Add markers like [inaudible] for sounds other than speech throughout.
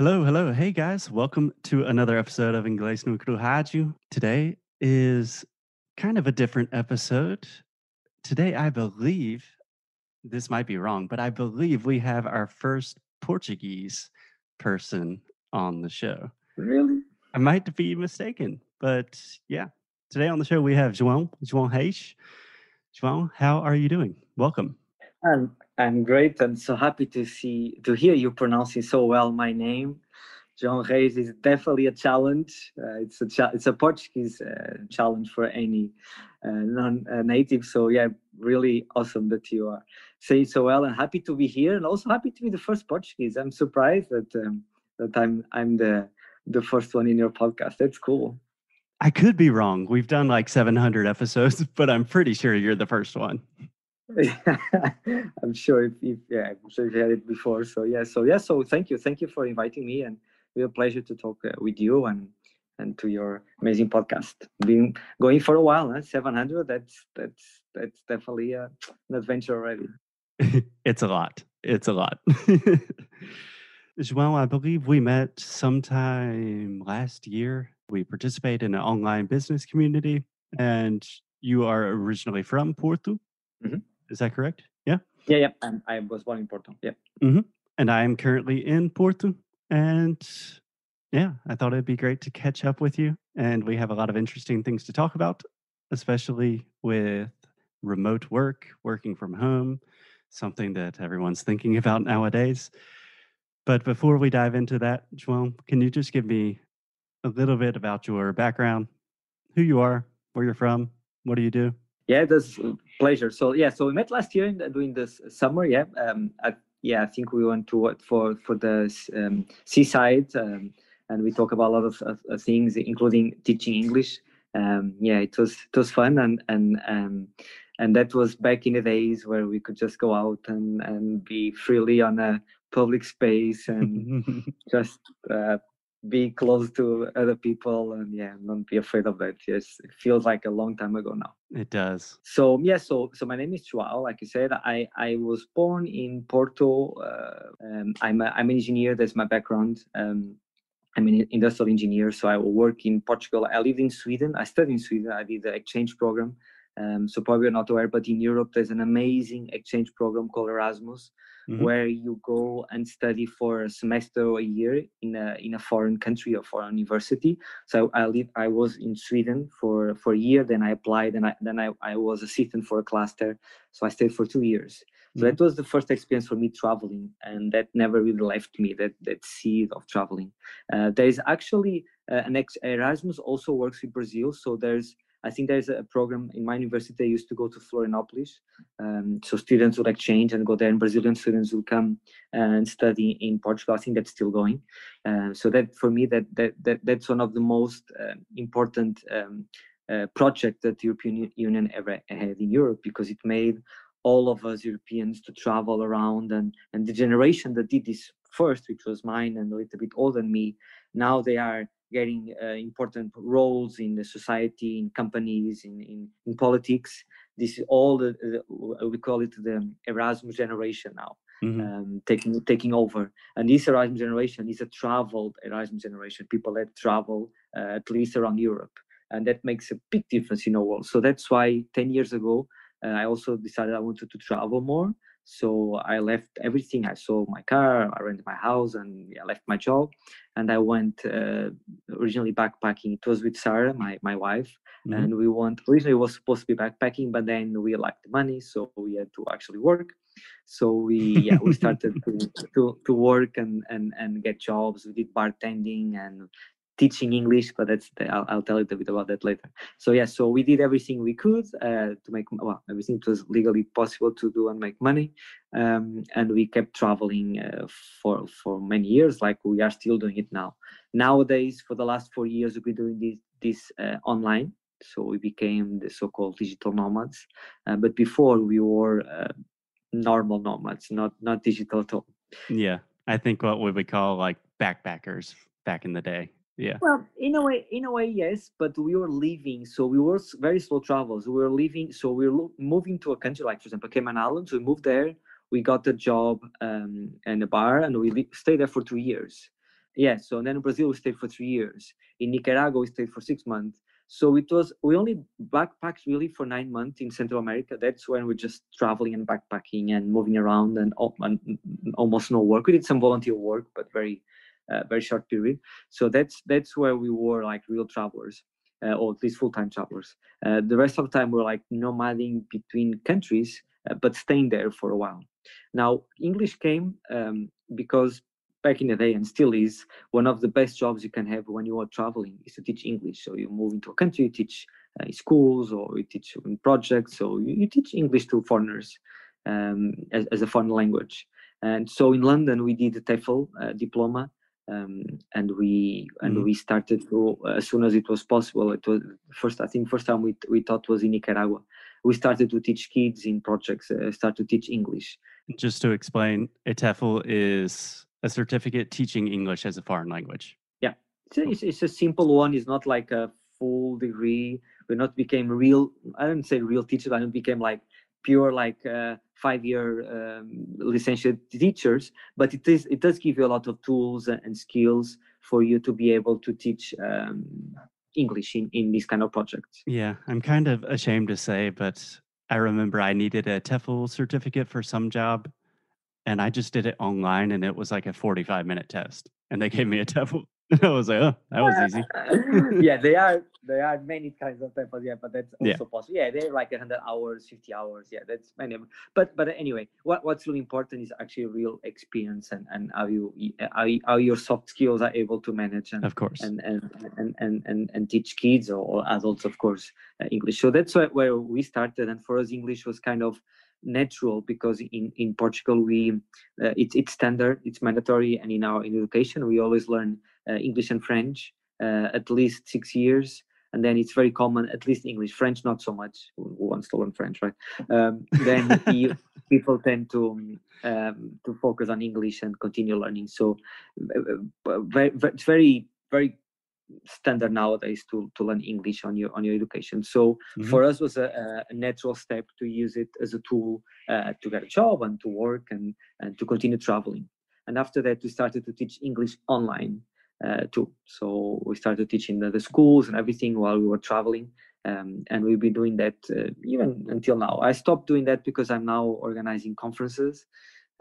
Hello, hello. Hey guys, welcome to another episode of Inglês no Rádio. Today is kind of a different episode. Today, I believe, this might be wrong, but I believe we have our first Portuguese person on the show. Really? I might be mistaken, but yeah. Today on the show, we have João, João Reis. João, how are you doing? Welcome. I'm great and so happy to see to hear you pronouncing so well my name. João Reis is definitely a challenge. Uh, it's a cha- it's a Portuguese uh, challenge for any uh, non-native. So yeah, really awesome that you are saying so well, and happy to be here, and also happy to be the first Portuguese. I'm surprised that um, that I'm I'm the the first one in your podcast. That's cool. I could be wrong. We've done like 700 episodes, [laughs] but I'm pretty sure you're the first one. [laughs] I'm sure if, if yeah, I'm sure you had it before. So yeah, so yeah, so thank you, thank you for inviting me, and it's a pleasure to talk uh, with you and and to your amazing podcast. Been going for a while, huh? 700. That's that's that's definitely uh, an adventure already. [laughs] it's a lot. It's a lot. [laughs] João, I believe we met sometime last year. We participate in an online business community, and you are originally from Porto. Mm-hmm. Is that correct? Yeah. Yeah, yeah. I'm, I was born in Porto. Yeah. Mm-hmm. And I am currently in Porto. And yeah, I thought it'd be great to catch up with you. And we have a lot of interesting things to talk about, especially with remote work, working from home, something that everyone's thinking about nowadays. But before we dive into that, João, can you just give me a little bit about your background, who you are, where you're from, what do you do? Yeah, that's pleasure. So yeah, so we met last year during this summer. Yeah, um, I, yeah, I think we went to for for the um, seaside, um, and we talk about a lot of, of, things, including teaching English. Um, yeah, it was it was fun, and and um, and that was back in the days where we could just go out and and be freely on a public space and [laughs] just uh, be close to other people and yeah don't be afraid of that yes it feels like a long time ago now. It does. So yeah so so my name is João like you said. I I was born in Porto uh, um, I'm a, I'm an engineer that's my background. Um, I'm an industrial engineer so I work in Portugal. I lived in Sweden. I studied in Sweden. I did the exchange program um, so probably you're not aware, but in Europe there's an amazing exchange program called Erasmus, mm-hmm. where you go and study for a semester or a year in a in a foreign country or foreign university. So I live, I was in Sweden for for a year, then I applied, and I, then I, I was assistant for a cluster. So I stayed for two years. So mm-hmm. that was the first experience for me traveling, and that never really left me. That that seed of traveling. Uh, there is actually uh, an ex- Erasmus also works with Brazil, so there's I think there's a program in my university. I used to go to Florianopolis, um, so students would exchange and go there, and Brazilian students will come and study in Portugal. I think that's still going. Uh, so that for me, that that, that that's one of the most uh, important um, uh, projects that the European Union ever had in Europe because it made all of us Europeans to travel around, and and the generation that did this first, which was mine and a little bit older than me, now they are getting uh, important roles in the society, in companies, in, in, in politics. This is all the, the, we call it the Erasmus generation now, mm-hmm. um, taking taking over. And this Erasmus generation is a traveled Erasmus generation, people that travel uh, at least around Europe, and that makes a big difference in our world. So that's why ten years ago uh, I also decided I wanted to travel more. So I left everything. I sold my car, I rented my house, and I left my job. And I went uh, originally backpacking. It was with Sarah, my, my wife, mm-hmm. and we went. Originally, was supposed to be backpacking, but then we lacked the money, so we had to actually work. So we yeah we started [laughs] to, to, to work and, and and get jobs. We did bartending and teaching English, but that's the, I'll, I'll, tell you a bit about that later. So yeah, so we did everything we could uh, to make well everything it was legally possible to do and make money, um, and we kept traveling uh, for for many years, like we are still doing it now. Nowadays, for the last four years, we've been doing this this uh, online. So we became the so-called digital nomads, uh, but before we were uh, normal nomads, not not digital at all. Yeah, I think what we would call like backpackers back in the day yeah well in a way in a way yes but we were leaving so we were very slow travels we were leaving so we were moving to a country like for example cayman islands we moved there we got a job um, in a bar and we stayed there for two years yeah. So then in Brazil we stayed for three years. In Nicaragua we stayed for six months. So it was we only backpacked really for nine months in Central America. That's when we're just traveling and backpacking and moving around and, and almost no work. We did some volunteer work, but very uh, very short period. So that's that's where we were like real travelers. Uh, or at least full-time travelers. Uh, the rest of the time we're like nomading between countries, uh, but staying there for a while. Now English came um, because back in the day and still is one of the best jobs you can have when you are traveling is to teach english so you move into a country you teach uh, schools or you teach in projects so you, you teach english to foreigners um, as, as, a foreign language and so in london we did the TEFL uh, diploma um, and we and mm-hmm. we started to uh, as soon as it was possible it was first i think first time we, we taught was in nicaragua we started to teach kids in projects uh, start to teach english just to explain a TEFL is a certificate teaching English as a foreign language. Yeah, it's, it's a simple one. It's not like a full degree. We not became real. I don't say real teachers. I don't became like pure like uh, five year um, licentiate teachers. But it is it does give you a lot of tools and skills for you to be able to teach um, English in in these kind of projects. Yeah, I'm kind of ashamed to say, but I remember I needed a TEFL certificate for some job and I just did it online, and it was like a 45 minute test, and they gave me a [laughs] TEFL. [laughs] I was like, oh, that was easy. [laughs] yeah, they are there are many kinds of TEFLs, yeah, but that's also yeah. possible. Yeah, they're like 100 hours, 50 hours. Yeah, that's many. But but anyway, what what's really important is actually real experience and and how you how, how your soft skills are able to manage and of course and and and and and, and teach kids or, adults, of course, uh, English. So that's where we started, and for us, English was kind of natural because in in Portugal we uh, it's it's standard it's mandatory and in our in education we always learn English and French uh, at least six years and then it's very common at least English French not so much who, wants to learn French right um, then [laughs] people tend to um, to focus on English and continue learning so uh, uh, very, it's very very standard nowadays to, to learn English on your on your education. So mm-hmm. for us was a, a, natural step to use it as a tool uh, to get a job and to work and and to continue traveling. And after that, we started to teach English online uh, too. So we started teaching the, the, schools and everything while we were traveling. Um, and we've been doing that uh, even until now. I stopped doing that because I'm now organizing conferences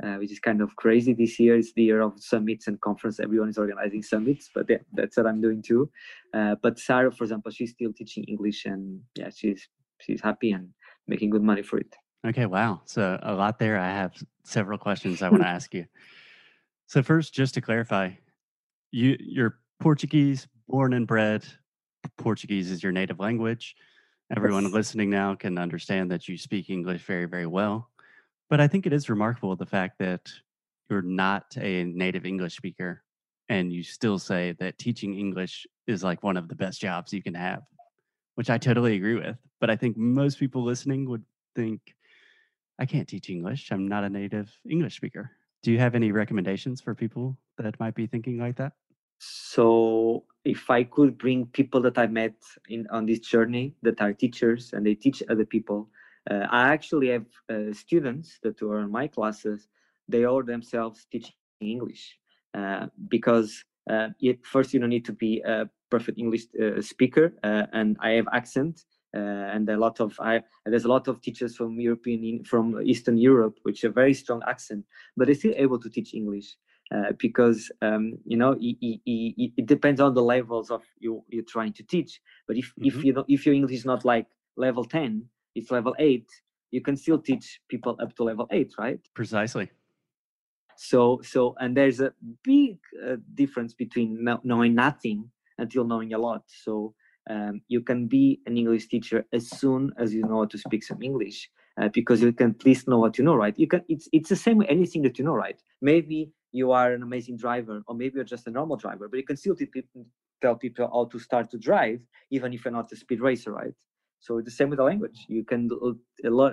uh, which is kind of crazy. This year is the year of summits and conference. Everyone is organizing summits, but yeah, that's what I'm doing too. Uh, but Sarah, for example, she's still teaching English, and yeah, she's she's happy and making good money for it. Okay, wow. So a lot there. I have several questions I want to ask you. So first, just to clarify, you you're Portuguese, born and bred. Portuguese is your native language. Everyone yes. listening now can understand that you speak English very, very well. But I think it is remarkable the fact that you're not a native English speaker and you still say that teaching English is like one of the best jobs you can have, which I totally agree with. But I think most people listening would think, I can't teach English. I'm not a native English speaker. Do you have any recommendations for people that might be thinking like that? So, if I could bring people that I met in on this journey that are teachers and they teach other people, uh, I actually have uh, students that are in my classes. They are themselves teaching English uh, because it, first you don't need to be a perfect English speaker, and I have accent. Uh, and a lot of I, there's a lot of teachers from European from Eastern Europe which have very strong accent, but they're still able to teach English uh, because um, you know it, it, it, depends on the levels of you you're trying to teach. But if mm-hmm. if you don't, if your English is not like level ten, it's level eight, you can still teach people up to level eight, right? Precisely. So, so, and there's a big uh, difference between knowing nothing until knowing a lot. So, um, you can be an English teacher as soon as you know how to speak some English, uh, because you can at least know what you know, right? You can. It's it's the same with anything that you know, right? Maybe you are an amazing driver, or maybe you're just a normal driver, but you can still tell people how to start to drive, even if you're not a speed racer, right? So it's the same with the language. You can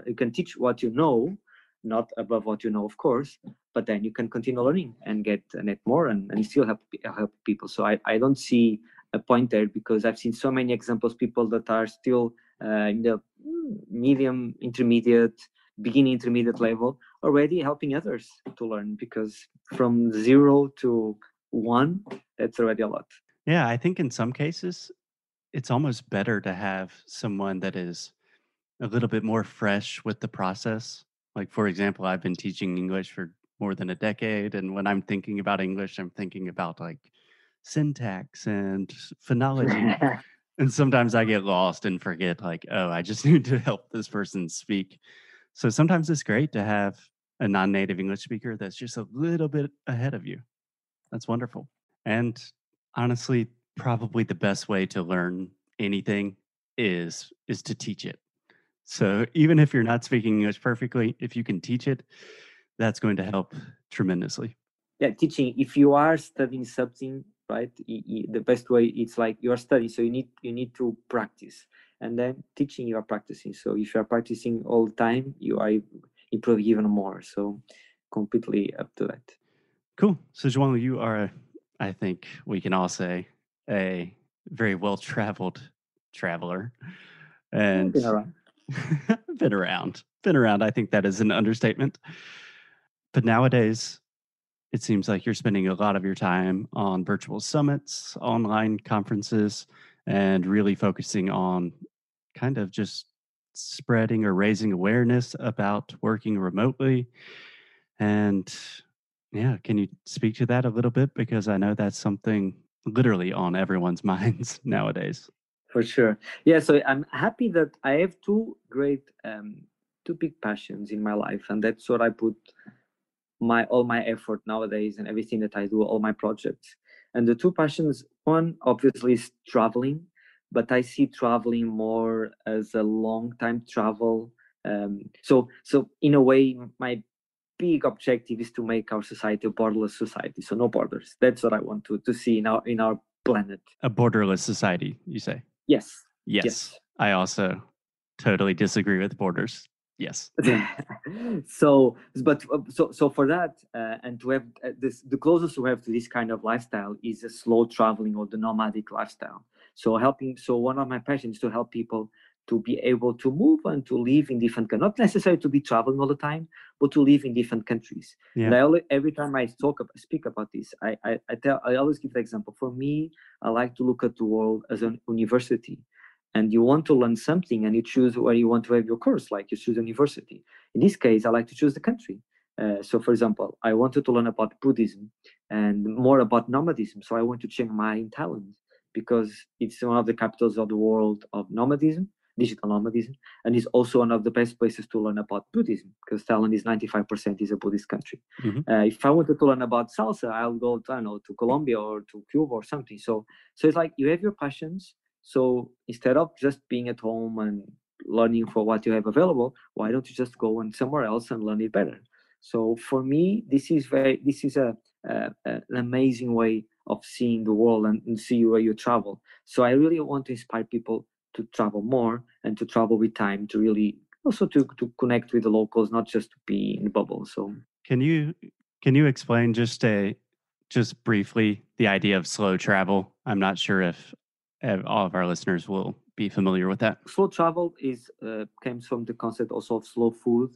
you can teach what you know, not above what you know, of course, but then you can continue learning and get net more and, and still help help people. So I, I don't see a point there because I've seen so many examples people that are still uh, in the mm, medium, intermediate, beginning intermediate level already helping others to learn because from zero to one, that's already a lot. Yeah, I think in some cases, it's almost better to have someone that is a little bit more fresh with the process. Like, for example, I've been teaching English for more than a decade. And when I'm thinking about English, I'm thinking about like syntax and phonology. [laughs] and sometimes I get lost and forget, like, oh, I just [laughs] need to help this person speak. So sometimes it's great to have a non native English speaker that's just a little bit ahead of you. That's wonderful. And honestly, probably the best way to learn anything is is to teach it. So even if you're not speaking English perfectly, if you can teach it, that's going to help tremendously. Yeah, teaching. If you are studying something, right, the best way it's like you are studying, so you need you need to practice, and then teaching you are practicing. So if you are practicing all the time, you are improving even more. So completely up to that. Cool. So João, you are, I think we can all say, a very well traveled traveler, and been around. [laughs] been around. Been around. I think that is an understatement. But nowadays, it seems like you're spending a lot of your time on virtual summits, online conferences, and really focusing on kind of just spreading or raising awareness about working remotely. And yeah, can you speak to that a little bit? Because I know that's something literally on everyone's [laughs] minds nowadays. For sure. Yeah. So I'm happy that I have two great, um, two big passions in my life. And that's what I put my all my effort nowadays and everything that I do, all my projects. And the two passions, one obviously is traveling, but I see traveling more as a long time travel. Um, so so in a way, my big objective is to make our society a borderless society. So no borders. That's what I want to to see in our in our planet. A borderless society, you say? Yes. Yes. yes. I also totally disagree with borders yes [laughs] so but uh, so so for that uh, and to have uh, this the closest we have to this kind of lifestyle is a slow traveling or the nomadic lifestyle so helping so one of my passions is to help people to be able to move and to live in different countries, not necessarily to be traveling all the time but to live in different countries yeah. and I always, every time i talk speak about this I, I i tell i always give the example for me i like to look at the world as an university and you want to learn something and you choose where you want to have your course, like you choose a university. In this case, I like to choose the country. Uh, so, for example, I wanted to learn about Buddhism and more about nomadism. So, I went to Chiang Mai in Thailand because it's one of the capitals of the world of nomadism, digital nomadism, and it's also one of the best places to learn about Buddhism because Thailand is 95% is a Buddhist country. Mm-hmm. Uh, if I wanted to learn about salsa, I'll go, to, I know, to Colombia or to Cuba or something. So, so it's like you have your passions so instead of just being at home and learning for what you have available, why don't you just go and somewhere else and learn it better? So for me, this is very this is a, a an amazing way of seeing the world and, and see where you travel. So I really want to inspire people to travel more and to travel with time to really also to, to connect with the locals, not just to be in bubbles. So can you can you explain just a just briefly the idea of slow travel? I'm not sure if all of our listeners will be familiar with that. Slow travel is uh, comes from the concept also of slow food,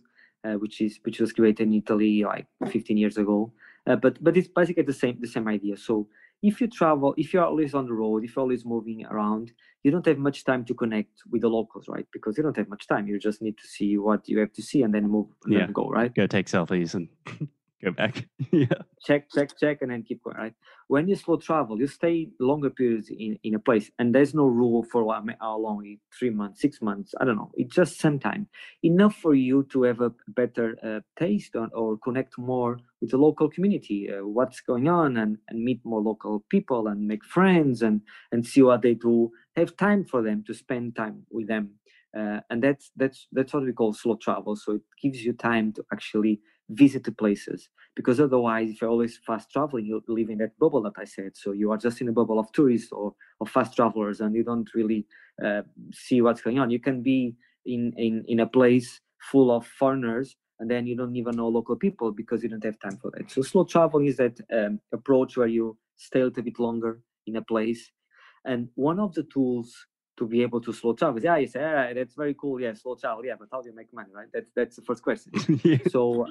uh, which is which was created in Italy like 15 years ago. Uh, but but it's basically the same the same idea. So if you travel, if you're always on the road, if you're always moving around, you don't have much time to connect with the locals, right? Because you don't have much time. You just need to see what you have to see and then move and yeah. then go, right? Go take selfies and [laughs] go back. [laughs] yeah. Check, check, check, and then keep going. Right. When you slow travel, you stay longer periods in, in a place, and there's no rule for what, how long. Three months, six months. I don't know. It's just some time enough for you to have a better uh, taste on, or connect more with the local community, uh, what's going on, and and meet more local people and make friends and and see what they do. Have time for them to spend time with them. Uh, and that's that's that's what we call slow travel. So it gives you time to actually visit the places because otherwise if you're always fast traveling you live in that bubble that i said. So you are just in a bubble of tourists or, or fast travelers and you don't really uh, see what's going on. You can be in, in in a place full of foreigners and then you don't even know local people because you don't have time for that. So slow travel is that um, approach where you stay a little bit longer in a place. And one of the tools to be able to slow travel. Yeah, you say, yeah, that's very cool. Yeah, slow travel. Yeah, but how do you make money, right? That's that's the first question. [laughs] yeah. So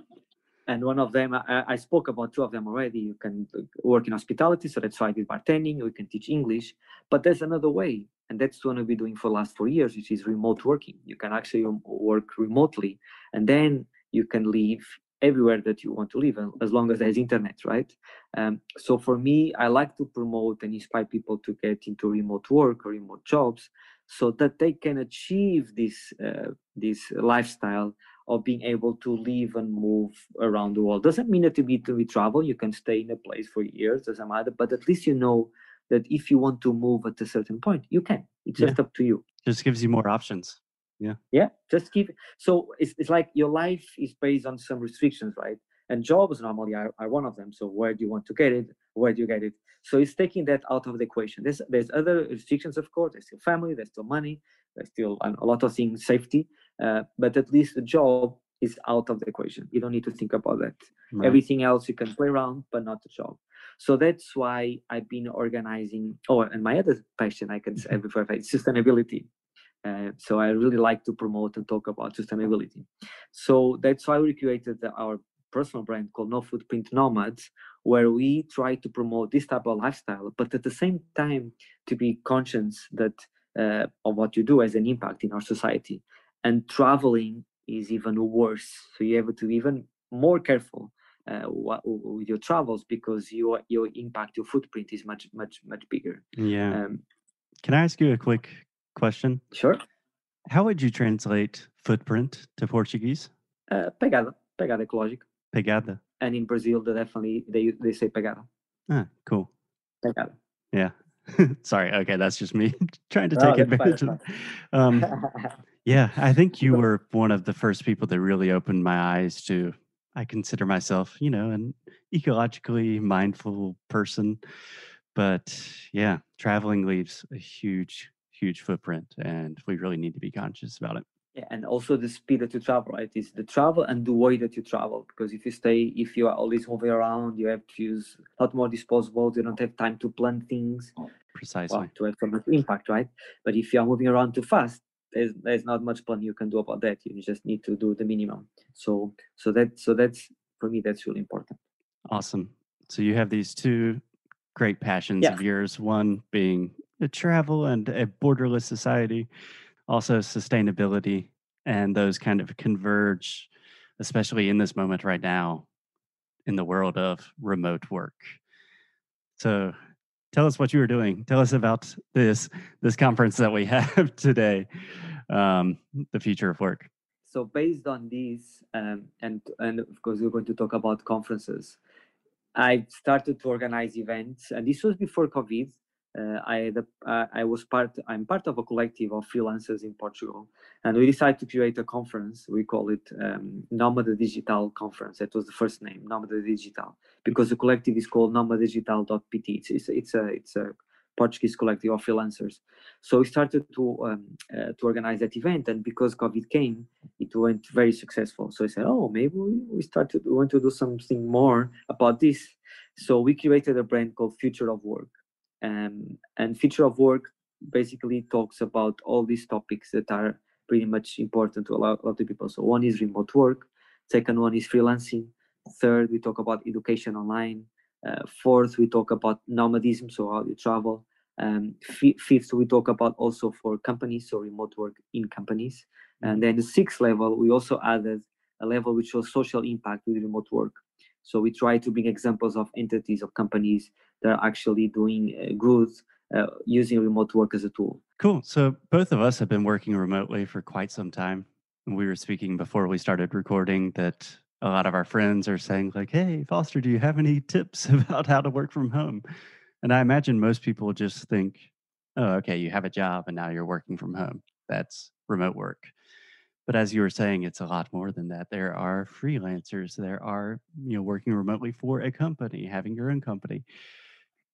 and one of them I, I, spoke about two of them already you can uh, work in hospitality so that's why i did bartending you can teach english but there's another way and that's what i've been doing for the last four years which is remote working you can actually work remotely and then you can live everywhere that you want to live as long as there's internet right? Um, so for me i like to promote and inspire people to get into remote work or remote jobs so that they can achieve this uh, this lifestyle of being able to live and move around the world. Doesn't mean that to be to be travel you can stay in a place for years doesn't matter but at least you know that if you want to move at a certain point you can. It's just up to you. Just gives you more options yeah. Yeah just keep so it's, it's like your life is based on some restrictions right? And jobs normally are, are one of them so where do you want to get it where do you get it? So it's taking that out of the equation. There's there's other restrictions of course. There's still family there's still money there's still a lot of things safety uh, but at least the job is out of the equation. You don't need to think about that. Right. everything else you can play around but not the job. So that's why i've been organizing oh and my other passion i can say mm-hmm. before sustainability uh, so I really like to promote and talk about sustainability. So that's why we created our personal brand called No Footprint Nomads, where we try to promote this type of lifestyle, but at the same time to be conscious that uh, of what you do as an impact in our society. And traveling is even worse, so you have to be even more careful uh, with your travels because your your impact, your footprint is much much much bigger. Yeah. Um, Can I ask you a quick question? Sure. How would you translate footprint to Portuguese? Uh, pegada, pegada ecológica. Pegada. And in Brazil, they definitely they they say pegada. Ah, cool. Pegada. Yeah. [laughs] Sorry. Okay, that's just me [laughs] trying to take oh, advantage of. [laughs] Um, yeah, I think you were one of the first people that really opened my eyes to. I consider myself, you know, an ecologically mindful person, but yeah, traveling leaves a huge huge footprint and we really need to be conscious about it. Yeah, and also the speed that you travel right? Is the travel and the way that you travel because if you stay if you are always moving around you have to use a lot more disposables you don't have time to plan things oh, precisely well, to have some impact right? But if you are moving around too fast there's there's not much plan you can do about that. You just need to do the minimum. So so that so that's for me that's really important. Awesome. So you have these two great passions yeah. of yours one being travel and a borderless society, also sustainability, and those kind of converge, especially in this moment right now in the world of remote work. So tell us what you were doing. Tell us about this this conference that we [laughs] have today, um, the future of work. So based on this, um, and and of course we're going to talk about conferences. I started to organize events, and this was before COVID uh, was part, I'm part of a collective of freelancers in Portugal, and we decided to create a conference. We call it um, Nomada Digital Conference. That was the first name, Nomada Digital, because the collective is called nomadigital.pt. It's, it's, it's a it's a Portuguese collective of freelancers. So we started to um, uh, to organize that event, and because COVID came, it went very successful. So I said, oh, maybe we, we started we want to do something more about this. So we created a brand called Future of Work um, and future of work basically talks about all these topics that are pretty much important to a lot, a lot of people. So one is remote work, second one is freelancing, third we talk about education online, uh, fourth we talk about nomadism, so how you travel. Um, fifth we talk about also for companies, so remote work in companies. And then the sixth level we also added a level which was social impact with remote work. So we try to bring examples of entities of companies that are actually doing uh, good uh, using remote work as a tool. Cool. So both of us have been working remotely for quite some time. We were speaking before we started recording that a lot of our friends are saying like, "Hey, Foster, do you have any [laughs] tips about how to work from home?" And I imagine most people just think, "Oh, okay, you have a job and now you're working from home. That's remote work." But as you were saying, it's a lot more than that. There are freelancers. There are you know working remotely for a company, having your own company.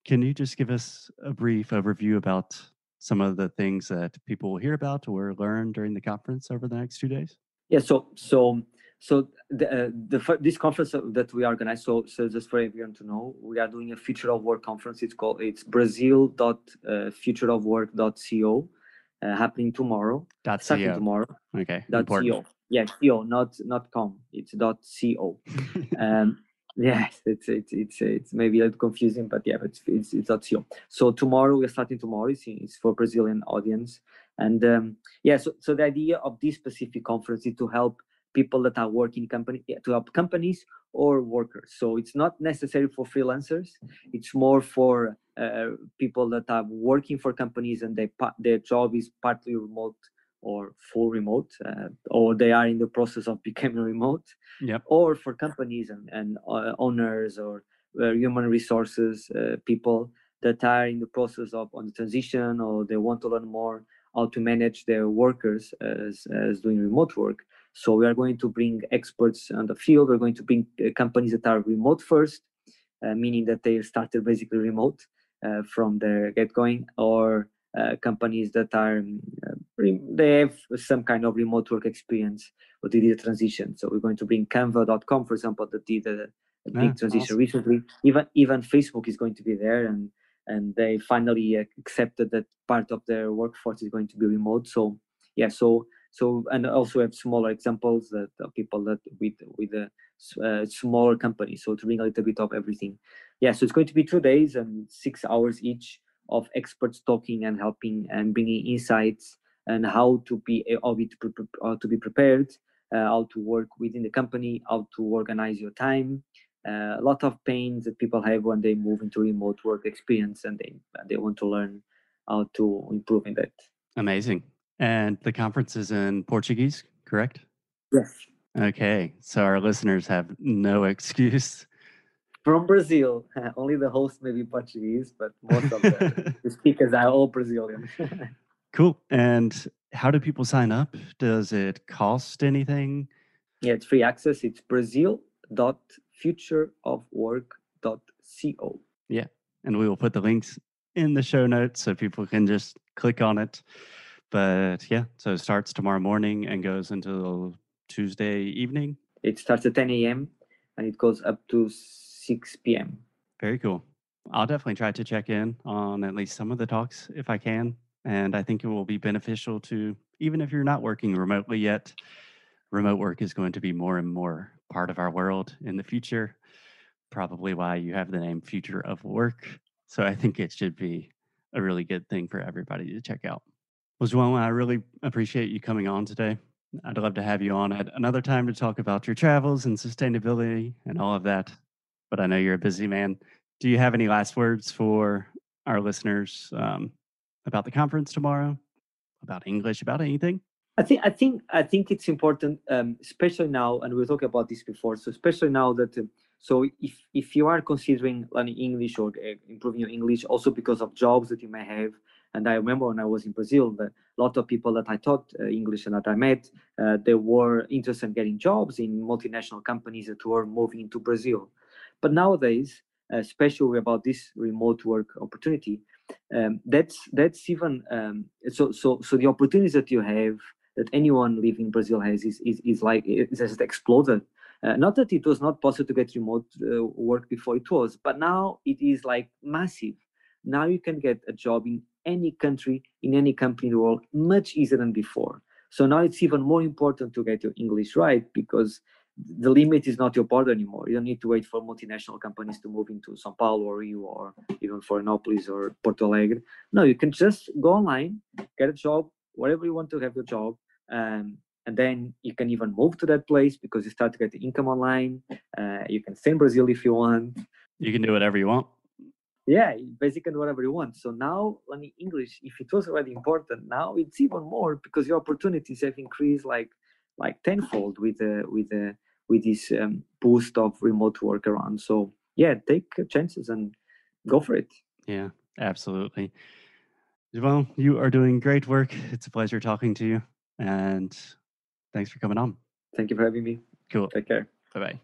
Can you just give us a brief overview about some of the things that people will hear about or learn during the conference over the next two days? Yeah. So so so the, uh, the this conference that we organize. So so just for everyone to know, we are doing a future of work conference. It's called it's Brazil.futureofwork.co uh, happening tomorrow. That's starting tomorrow. Okay. That's CEO. yeah, co, not not com. It's dot co. [laughs] um, yes, it's it's it's it's maybe a little confusing, but yeah, but it's it's, it's dot co. So tomorrow we're starting tomorrow. It's, it's for Brazilian audience, and um, yeah, so so the idea of this specific conference is to help people that are working company to help companies or workers. So it's not necessary for freelancers. It's more for uh, people that are working for companies and they their job is partly remote or full remote, uh, or they are in the process of [laughs] becoming remote, yep. or for companies and, and uh, owners or uh, human resources uh, people that are in the process of on the transition or they want to learn more how to manage their workers as, as doing remote work. So we are going to bring experts on the field. We're going to bring companies that are remote first, uh, meaning that they started basically remote from their get going, or uh, companies that are um, they have some kind of remote work experience or they did a transition. So we're going to bring Canva.com, for example, that did a, a big ah, transition awesome. recently. Even even Facebook is going to be there, and and they finally accepted that part of their workforce is going to be remote. So yeah, so so and also have smaller examples that uh, people that with with a uh, smaller company. So to bring a little bit of everything. Yeah, so it's going to be two days and six hours each of experts talking and helping and bringing insights and how to be how to, be prepared, uh, how to work within the company, how to organize your time. Uh, a lot of pains that people have when they move into remote work experience and they they want to learn how to improve in that. Amazing. And the conference is in Portuguese, correct? Yes. Okay, so our listeners have no [laughs] excuse from Brazil. [laughs] only the host may be Portuguese, but most of the, [laughs] the speakers are all Brazilian. [laughs] cool. And how do people sign up? Does it cost anything? Yeah, it's free access. It's brazil.futureofwork.co. Yeah. And we will put the links in the show notes so people can just click on it. But yeah, so it starts tomorrow morning and goes until Tuesday evening. It starts at 10 a.m. and it goes up to 6 p.m. Very cool. I'll definitely try to check in on at least some of the talks if I can. And I think it will be beneficial to, even if you're not working remotely yet, remote work is going to be more and more part of our world in the future. Probably why you have the name Future of Work. So I think it should be a really good thing for everybody to check out. Well, João, I really appreciate you coming on today. I'd love to have you on at another time to talk about your travels and sustainability and all of that but I know you're a busy man. Do you have any last words for our listeners um, about the conference tomorrow, about English, about anything? I think I think I think it's important, um, especially now, and we were talking about this before. So especially now that, uh, so if if you are considering learning English or uh, improving your English, also because of jobs that you may have, and I remember when I was in Brazil, that a lot of people that I taught uh, English and that I met, uh, they were interested in getting jobs in multinational companies that were moving into Brazil. But nowadays, especially about this remote work opportunity, um, that's that's even um, so so so the opportunities that you have that anyone living in Brazil has is is, is like it has exploded. Uh, not that it was not possible to get remote uh, work before it was, but now it is like massive. Now you can get a job in any country, in any company in the world, much easier than before. So now it's even more important to get your English right because the limit is not your border anymore. You don't need to wait for multinational companies to move into Sao Paulo or Rio or even Florianopolis or Porto Alegre. No, you can just go online, get a job wherever you want to have your job, um, and then you can even move to that place because you start to get the income online. Uh, you can stay in Brazil if you want. You can do whatever you want. Yeah, basically whatever you want. So now learning English, if it was already important, now it's even more because your opportunities have increased like like tenfold with the with the with this um, boost of remote work around. So yeah, take chances and go for it. Yeah, absolutely. Well, you are doing great work. It's a pleasure talking to you, and thanks for coming on. Thank you for having me. Cool. Take care. Bye bye.